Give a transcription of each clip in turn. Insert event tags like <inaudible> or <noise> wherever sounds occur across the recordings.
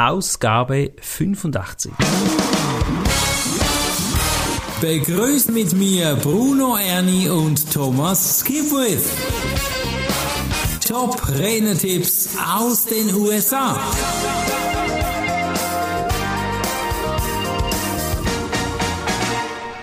Ausgabe 85. Begrüßt mit mir Bruno Ernie und Thomas Skipwith. Top Renetipps aus den USA.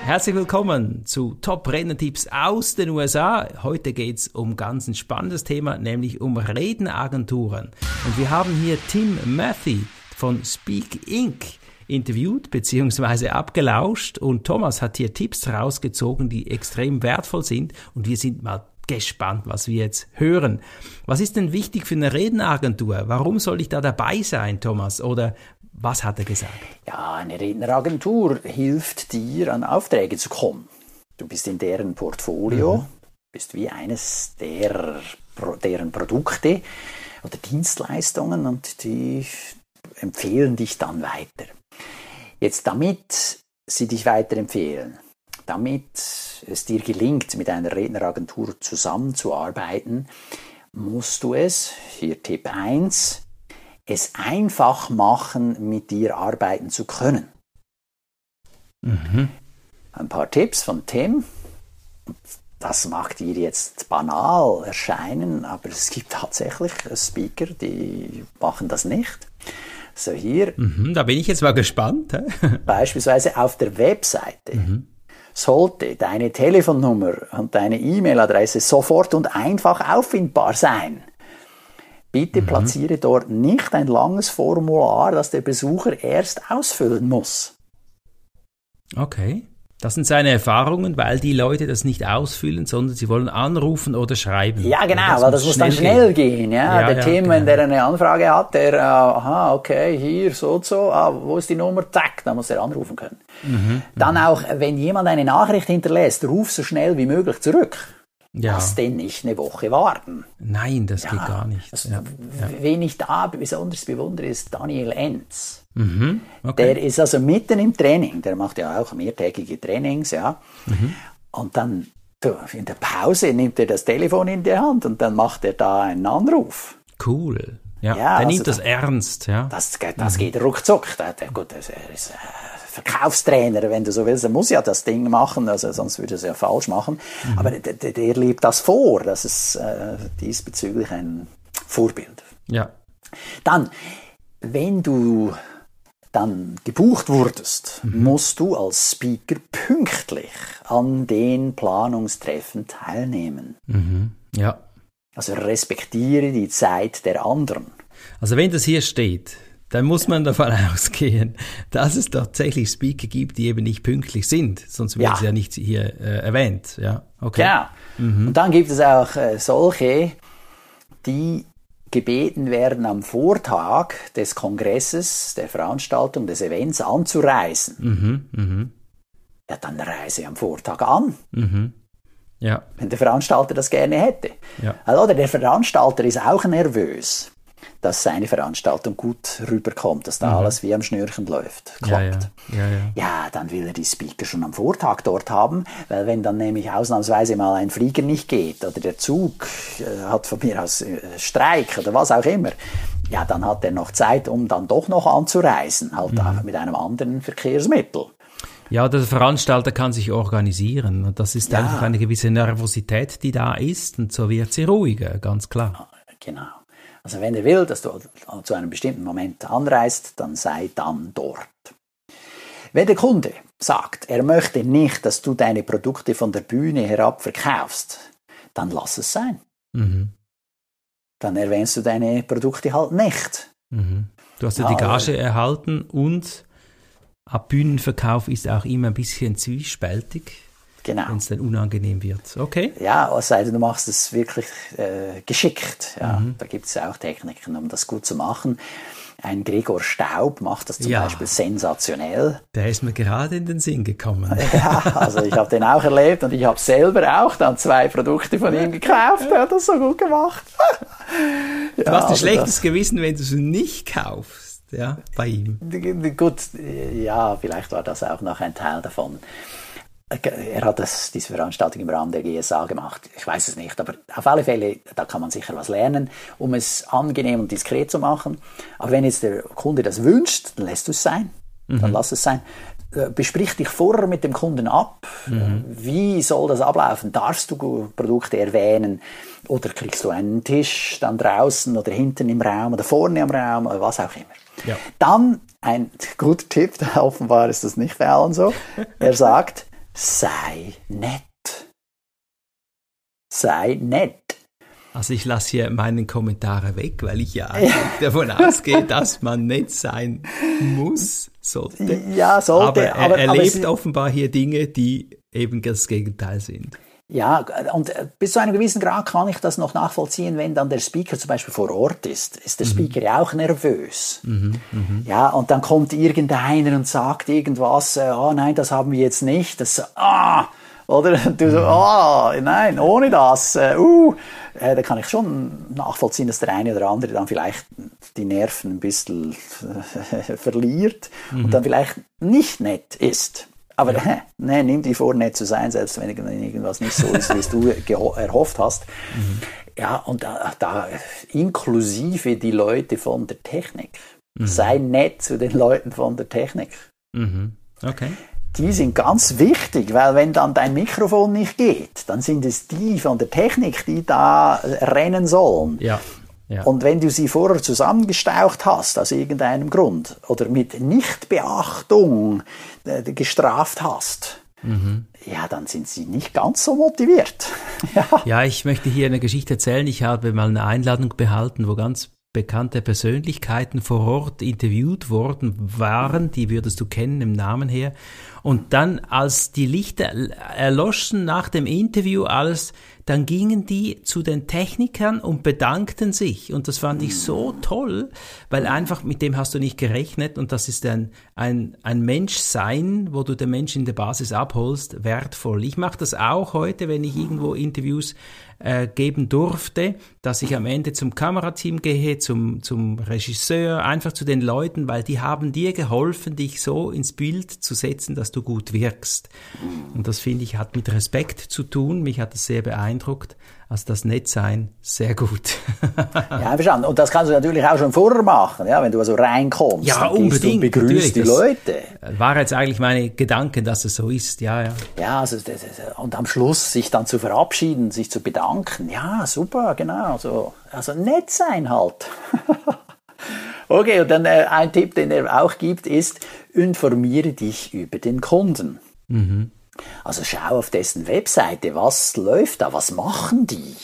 Herzlich willkommen zu Top Rennertipps aus den USA. Heute geht's um ganz ein spannendes Thema, nämlich um Redenagenturen. Und wir haben hier Tim Matthew von Speak Inc. interviewt bzw. abgelauscht und Thomas hat hier Tipps rausgezogen, die extrem wertvoll sind und wir sind mal gespannt, was wir jetzt hören. Was ist denn wichtig für eine Redenagentur? Warum soll ich da dabei sein, Thomas? Oder was hat er gesagt? Ja, eine Redneragentur hilft dir, an Aufträge zu kommen. Du bist in deren Portfolio, mhm. bist wie eines der, deren Produkte oder Dienstleistungen und die empfehlen dich dann weiter. Jetzt, damit sie dich weiterempfehlen, damit es dir gelingt, mit einer Redneragentur zusammenzuarbeiten, musst du es, hier Tipp 1, es einfach machen, mit dir arbeiten zu können. Mhm. Ein paar Tipps von Tim. Das mag dir jetzt banal erscheinen, aber es gibt tatsächlich Speaker, die machen das nicht. So hier. Mhm, da bin ich jetzt mal gespannt. <laughs> beispielsweise auf der Webseite. Mhm. Sollte deine Telefonnummer und deine E-Mail-Adresse sofort und einfach auffindbar sein. Bitte mhm. platziere dort nicht ein langes Formular, das der Besucher erst ausfüllen muss. Okay. Das sind seine Erfahrungen, weil die Leute das nicht ausfüllen, sondern sie wollen anrufen oder schreiben. Ja, genau, das weil das muss dann schnell gehen. gehen ja? ja? der ja, Tim, genau. wenn der eine Anfrage hat, der, äh, aha, okay, hier, so und so, ah, wo ist die Nummer? Zack, dann muss er anrufen können. Mhm, dann mhm. auch, wenn jemand eine Nachricht hinterlässt, ruf so schnell wie möglich zurück. Ja. Lass den nicht eine Woche warten. Nein, das ja. geht gar nicht. Also, ja. Wen ich da besonders bewundere, ist Daniel Enz. Mhm. Okay. Der ist also mitten im Training, der macht ja auch mehrtägige Trainings, ja. Mhm. Und dann in der Pause nimmt er das Telefon in die Hand und dann macht er da einen Anruf. Cool. Ja, ja der also nimmt das, das ernst, ja. Das, das mhm. geht ruckzuck. Der, gut, er ist, äh, Verkaufstrainer, wenn du so willst. Er muss ja das Ding machen, also sonst würde er es ja falsch machen. Mhm. Aber der, der, lebt das vor. Das ist äh, diesbezüglich ein Vorbild. Ja. Dann, wenn du dann gebucht wurdest, mhm. musst du als Speaker pünktlich an den Planungstreffen teilnehmen. Mhm. Ja. Also respektiere die Zeit der anderen. Also wenn das hier steht, dann muss man davon <laughs> ausgehen, dass es tatsächlich Speaker gibt, die eben nicht pünktlich sind, sonst wird ja. es ja nicht hier äh, erwähnt. Ja, okay. Ja. Mhm. Und dann gibt es auch äh, solche, die gebeten werden, am Vortag des Kongresses, der Veranstaltung, des Events anzureisen. Mhm, mh. Ja, dann reise am Vortag an. Mhm. Ja. Wenn der Veranstalter das gerne hätte. Ja. Also, der Veranstalter ist auch nervös dass seine Veranstaltung gut rüberkommt, dass da mhm. alles wie am Schnürchen läuft, klappt. Ja, ja. Ja, ja, dann will er die Speaker schon am Vortag dort haben, weil wenn dann nämlich ausnahmsweise mal ein Flieger nicht geht oder der Zug äh, hat von mir aus äh, Streik oder was auch immer, ja, dann hat er noch Zeit, um dann doch noch anzureisen, halt mhm. mit einem anderen Verkehrsmittel. Ja, der Veranstalter kann sich organisieren und das ist ja. einfach eine gewisse Nervosität, die da ist und so wird sie ruhiger, ganz klar. Genau. Also wenn er will, dass du zu einem bestimmten Moment anreist, dann sei dann dort. Wenn der Kunde sagt, er möchte nicht, dass du deine Produkte von der Bühne herab verkaufst, dann lass es sein. Mhm. Dann erwähnst du deine Produkte halt nicht. Mhm. Du hast ja die Gage erhalten und ab Bühnenverkauf ist auch immer ein bisschen zwiespältig. Genau. Wenn es dann unangenehm wird. Okay. Ja, es sei denn, du machst es wirklich äh, geschickt. Ja. Mhm. Da gibt es auch Techniken, um das gut zu machen. Ein Gregor Staub macht das zum ja. Beispiel sensationell. Der ist mir gerade in den Sinn gekommen. <laughs> Ja, also ich habe den auch erlebt und ich habe selber auch dann zwei Produkte von ihm gekauft. Er hat das so gut gemacht. <laughs> du ja, hast ein also schlechtes Gewissen, wenn du es nicht kaufst. Ja, bei ihm. Gut, ja, vielleicht war das auch noch ein Teil davon. Er hat das, diese Veranstaltung im Rahmen der GSA gemacht. Ich weiß es nicht, aber auf alle Fälle, da kann man sicher was lernen, um es angenehm und diskret zu machen. Aber wenn jetzt der Kunde das wünscht, dann lässt du es sein. Mhm. Dann lass es sein. Äh, besprich dich vorher mit dem Kunden ab. Mhm. Wie soll das ablaufen? Darfst du Produkte erwähnen? Oder kriegst du einen Tisch dann draußen oder hinten im Raum oder vorne am Raum oder was auch immer? Ja. Dann ein guter Tipp, <laughs> offenbar ist das nicht bei allen so. Er sagt, sei nett. Sei nett. Also ich lasse hier meine Kommentare weg, weil ich ja <laughs> davon ausgehe, dass man nett sein muss, sollte. Ja, sollte. Aber er, aber, er aber lebt offenbar hier Dinge, die eben das Gegenteil sind. Ja, und äh, bis zu einem gewissen Grad kann ich das noch nachvollziehen, wenn dann der Speaker zum Beispiel vor Ort ist. Ist der mhm. Speaker ja auch nervös. Mhm, mh. Ja, und dann kommt irgendeiner und sagt irgendwas, äh, oh nein, das haben wir jetzt nicht. Das, ah, oder du so, ah, oh, nein, ohne das, äh, uh, äh, da kann ich schon nachvollziehen, dass der eine oder andere dann vielleicht die Nerven ein bisschen äh, <laughs> verliert mhm. und dann vielleicht nicht nett ist. Aber ja. <laughs> nee, nimm dir vor, nett zu sein, selbst wenn irgendwas nicht so ist, wie du <laughs> erhofft hast. Mhm. Ja, und da, da, inklusive die Leute von der Technik. Mhm. Sei nett zu den Leuten von der Technik. Mhm. Okay. Die sind ganz wichtig, weil wenn dann dein Mikrofon nicht geht, dann sind es die von der Technik, die da rennen sollen. Ja. Ja. Und wenn du sie vorher zusammengestaucht hast, aus irgendeinem Grund, oder mit Nichtbeachtung äh, gestraft hast, mhm. ja, dann sind sie nicht ganz so motiviert. <laughs> ja. ja, ich möchte hier eine Geschichte erzählen. Ich habe mal eine Einladung behalten, wo ganz bekannte Persönlichkeiten vor Ort interviewt worden waren, die würdest du kennen im Namen her. Und dann, als die Lichter erloschen nach dem Interview, alles dann gingen die zu den Technikern und bedankten sich. Und das fand ich so toll, weil einfach mit dem hast du nicht gerechnet und das ist ein, ein, ein Menschsein, wo du den Menschen in der Basis abholst, wertvoll. Ich mache das auch heute, wenn ich irgendwo Interviews äh, geben durfte, dass ich am Ende zum Kamerateam gehe, zum, zum Regisseur, einfach zu den Leuten, weil die haben dir geholfen, dich so ins Bild zu setzen, dass du gut wirkst. Und das finde ich hat mit Respekt zu tun. Mich hat es sehr beeindruckt. Also das Nettsein, sehr gut. <laughs> ja, verstanden. Und das kannst du natürlich auch schon vorher machen, ja, wenn du also reinkommst. Ja, unbedingt. Und begrüßt die Leute. War jetzt eigentlich meine Gedanken, dass es so ist, ja, ja. Ja, also, und am Schluss sich dann zu verabschieden, sich zu bedanken. Ja, super, genau. So. Also nett sein halt. <laughs> okay, und dann äh, ein Tipp, den er auch gibt, ist, informiere dich über den Kunden. Mhm. Also schau auf dessen Webseite, was läuft da, was machen die,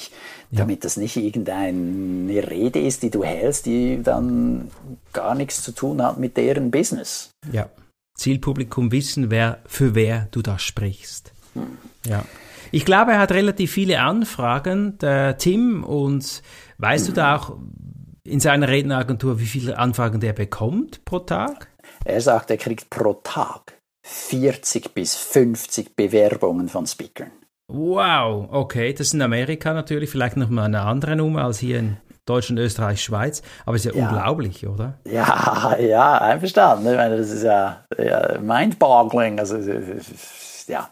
damit ja. das nicht irgendeine Rede ist, die du hältst, die dann gar nichts zu tun hat mit deren Business. Ja. Zielpublikum wissen, wer für wer du da sprichst. Hm. Ja. Ich glaube, er hat relativ viele Anfragen, der Tim, und weißt hm. du da auch in seiner Redneragentur, wie viele Anfragen der bekommt pro Tag? Er sagt, er kriegt pro Tag 40 bis 50 Bewerbungen von Speakern. Wow, okay, das ist in Amerika natürlich vielleicht noch mal eine andere Nummer als hier in Deutschland, Österreich, Schweiz, aber es ist ja, ja, unglaublich, oder? Ja, <laughs> ja, einverstanden. Ich meine, das ist ja, ja mind-boggling. Also, ja,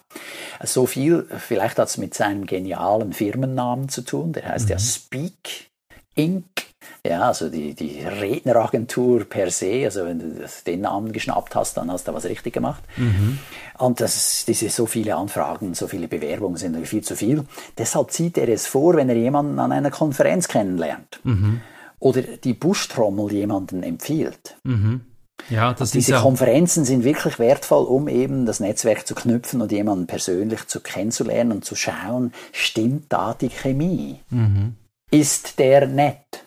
so viel, vielleicht hat es mit seinem genialen Firmennamen zu tun, der heißt mhm. ja Speak Inc. Ja, also die, die Redneragentur per se, also wenn du den Namen geschnappt hast, dann hast du was richtig gemacht. Mhm. Und das, diese so viele Anfragen, so viele Bewerbungen sind viel zu viel. Deshalb zieht er es vor, wenn er jemanden an einer Konferenz kennenlernt. Mhm. Oder die Buschtrommel jemanden empfiehlt. Mhm. Ja, diese ja Konferenzen sind wirklich wertvoll, um eben das Netzwerk zu knüpfen und jemanden persönlich zu kennenzulernen und zu schauen, stimmt da die Chemie? Mhm. Ist der nett?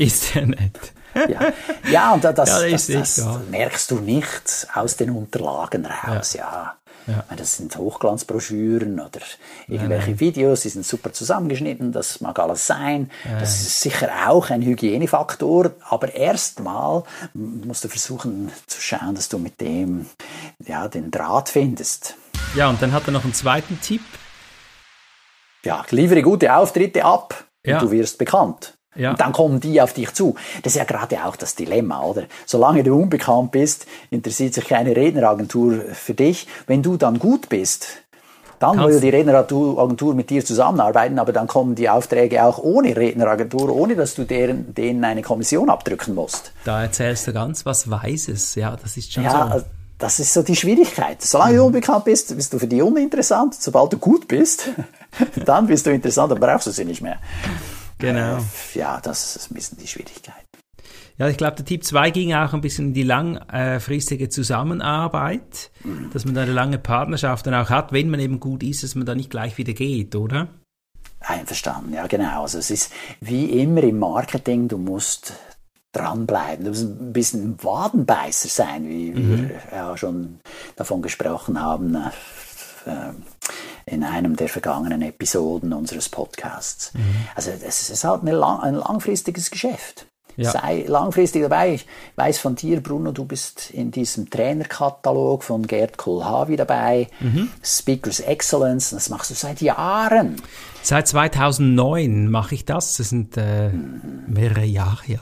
Ist er nicht. ja. ja, und das, ja, das, das, das merkst du nicht aus den Unterlagen raus, ja. ja. Das sind Hochglanzbroschüren oder irgendwelche nein, Videos, die sind super zusammengeschnitten, das mag alles sein. Nein. Das ist sicher auch ein Hygienefaktor, aber erstmal musst du versuchen zu schauen, dass du mit dem ja, den Draht findest. Ja, und dann hat er noch einen zweiten Tipp. Ja, liefere gute Auftritte ab und du wirst bekannt. Ja. Und dann kommen die auf dich zu. Das ist ja gerade auch das Dilemma, oder? Solange du unbekannt bist, interessiert sich keine Redneragentur für dich. Wenn du dann gut bist, dann Kannst will die Redneragentur mit dir zusammenarbeiten, aber dann kommen die Aufträge auch ohne Redneragentur, ohne dass du deren, denen eine Kommission abdrücken musst. Da erzählst du ganz was Weises, ja, das ist schon ja, so. Das ist so die Schwierigkeit. Solange du mhm. unbekannt bist, bist du für die uninteressant. Sobald du gut bist, <laughs> dann bist du interessant, dann brauchst du sie nicht mehr. Genau. Äh, ja, das ist ein bisschen die Schwierigkeit. Ja, ich glaube, der Tipp 2 ging auch ein bisschen in die langfristige Zusammenarbeit, mhm. dass man da eine lange Partnerschaft dann auch hat, wenn man eben gut ist, dass man da nicht gleich wieder geht, oder? Einverstanden, ja genau. Also es ist wie immer im Marketing, du musst dranbleiben. Du musst ein bisschen Wadenbeißer sein, wie mhm. wir ja schon davon gesprochen haben äh, in einem der vergangenen Episoden unseres Podcasts. Mhm. Also es ist halt lang, ein langfristiges Geschäft. Ja. Sei langfristig dabei. Ich weiß von dir, Bruno, du bist in diesem Trainerkatalog von Gerd Kohlhavi dabei. Mhm. Speakers Excellence, das machst du seit Jahren. Seit 2009 mache ich das. Das sind äh, mhm. mehrere Jahre, ja.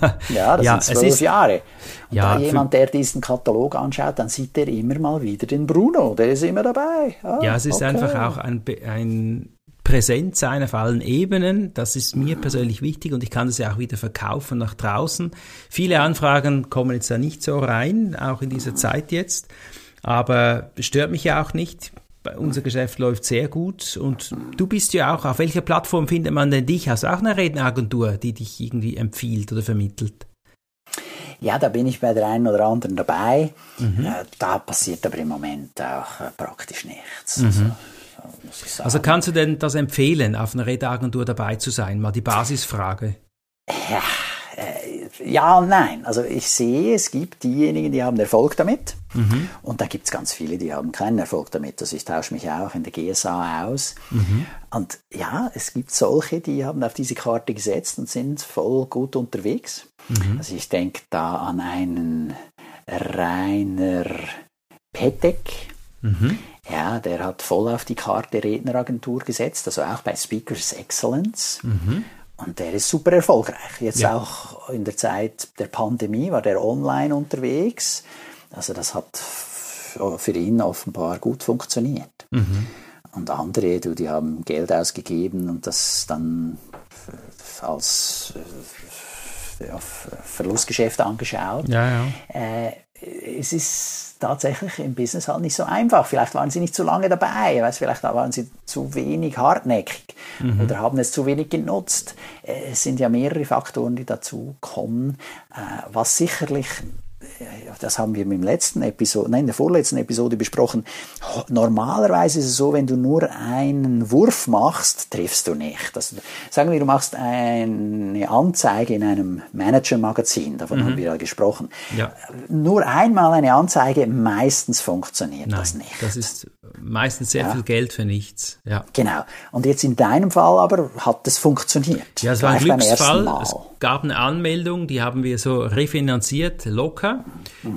<laughs> ja, das ja, sind zwölf ist, Jahre. Und ja, da jemand, der diesen Katalog anschaut, dann sieht er immer mal wieder den Bruno. Der ist immer dabei. Ah, ja, es ist okay. einfach auch ein, ein präsent sein auf allen Ebenen. Das ist mir persönlich wichtig und ich kann das ja auch wieder verkaufen nach draußen. Viele Anfragen kommen jetzt da nicht so rein, auch in dieser Zeit jetzt. Aber stört mich ja auch nicht. Unser Geschäft läuft sehr gut und du bist ja auch, auf welcher Plattform findet man denn dich? Hast du auch eine Redneragentur, die dich irgendwie empfiehlt oder vermittelt? Ja, da bin ich bei der einen oder anderen dabei. Mhm. Äh, da passiert aber im Moment auch äh, praktisch nichts. Mhm. Also, also kannst du denn das empfehlen, auf einer Redagentur dabei zu sein? Mal die Basisfrage. Ja, äh, ja und nein. Also ich sehe, es gibt diejenigen, die haben Erfolg damit. Mhm. Und da gibt es ganz viele, die haben keinen Erfolg damit. Also ich tausche mich auch in der GSA aus. Mhm. Und ja, es gibt solche, die haben auf diese Karte gesetzt und sind voll gut unterwegs. Mhm. Also ich denke da an einen Rainer Petek. Ja, der hat voll auf die Karte Redneragentur gesetzt, also auch bei Speakers Excellence. Mhm. Und der ist super erfolgreich. Jetzt ja. auch in der Zeit der Pandemie war der online unterwegs. Also das hat für ihn offenbar gut funktioniert. Mhm. Und andere, du, die haben Geld ausgegeben und das dann als äh, Verlustgeschäft angeschaut. Ja, ja. Äh, es ist tatsächlich im Business halt nicht so einfach. Vielleicht waren sie nicht zu lange dabei, weiß, vielleicht waren sie zu wenig hartnäckig mhm. oder haben es zu wenig genutzt. Es sind ja mehrere Faktoren, die dazu kommen, äh, was sicherlich das haben wir im letzten Episode, nein, in der vorletzten Episode besprochen. Normalerweise ist es so, wenn du nur einen Wurf machst, triffst du nicht. Also, sagen wir, du machst eine Anzeige in einem Manager-Magazin, davon mhm. haben wir ja gesprochen. Ja. Nur einmal eine Anzeige, meistens funktioniert nein, das nicht. Das ist meistens sehr ja. viel Geld für nichts. Ja. Genau. Und jetzt in deinem Fall aber hat es funktioniert. Ja, es war ein Glücksfall. Gab eine Anmeldung, die haben wir so refinanziert, locker.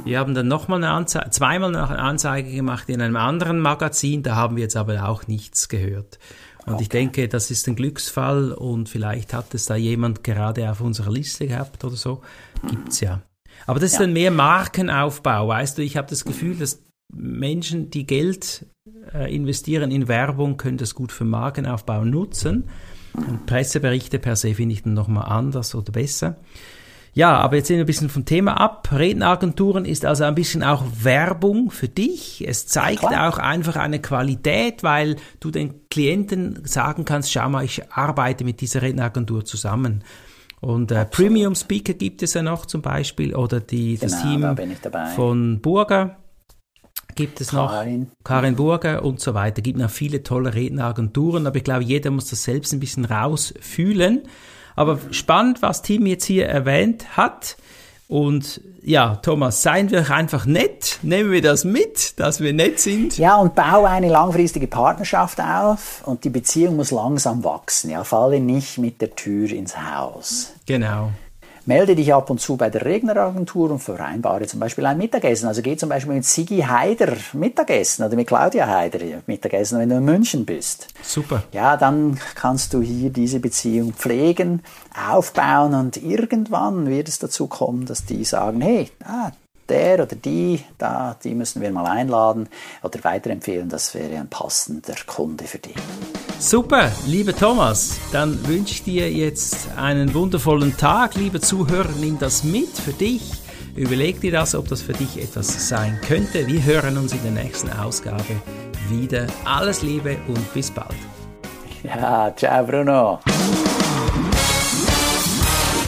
Wir haben dann nochmal eine Anzeige, zweimal eine Anzeige gemacht in einem anderen Magazin, da haben wir jetzt aber auch nichts gehört. Und okay. ich denke, das ist ein Glücksfall und vielleicht hat es da jemand gerade auf unserer Liste gehabt oder so. Gibt's ja. Aber das ist ja. dann mehr Markenaufbau, weißt du? Ich habe das Gefühl, dass Menschen, die Geld äh, investieren in Werbung, können das gut für Markenaufbau nutzen. Und Presseberichte per se finde ich dann nochmal anders oder besser. Ja, aber jetzt sind wir ein bisschen vom Thema ab. Redneragenturen ist also ein bisschen auch Werbung für dich. Es zeigt ja, auch einfach eine Qualität, weil du den Klienten sagen kannst, schau mal, ich arbeite mit dieser Redneragentur zusammen. Und äh, Premium Speaker gibt es ja noch zum Beispiel oder die, das genau, Team von Burger gibt es noch Karin. Karin Burger und so weiter. Gibt noch viele tolle Redneragenturen, aber ich glaube, jeder muss das selbst ein bisschen rausfühlen. Aber spannend, was Tim jetzt hier erwähnt hat. Und ja, Thomas, seien wir einfach nett, nehmen wir das mit, dass wir nett sind. Ja, und baue eine langfristige Partnerschaft auf und die Beziehung muss langsam wachsen. Ja, falle nicht mit der Tür ins Haus. Genau. Melde dich ab und zu bei der Regner-Agentur und vereinbare zum Beispiel ein Mittagessen. Also geh zum Beispiel mit Sigi Heider Mittagessen oder mit Claudia Heider Mittagessen, wenn du in München bist. Super. Ja, dann kannst du hier diese Beziehung pflegen, aufbauen und irgendwann wird es dazu kommen, dass die sagen, hey, ah, der oder die, da, die müssen wir mal einladen oder weiterempfehlen, das wäre ein passender Kunde für dich. Super, lieber Thomas, dann wünsche ich dir jetzt einen wundervollen Tag. Lieber Zuhörer, nimm das mit für dich. Überleg dir das, ob das für dich etwas sein könnte. Wir hören uns in der nächsten Ausgabe wieder. Alles Liebe und bis bald. Ja, ciao Bruno.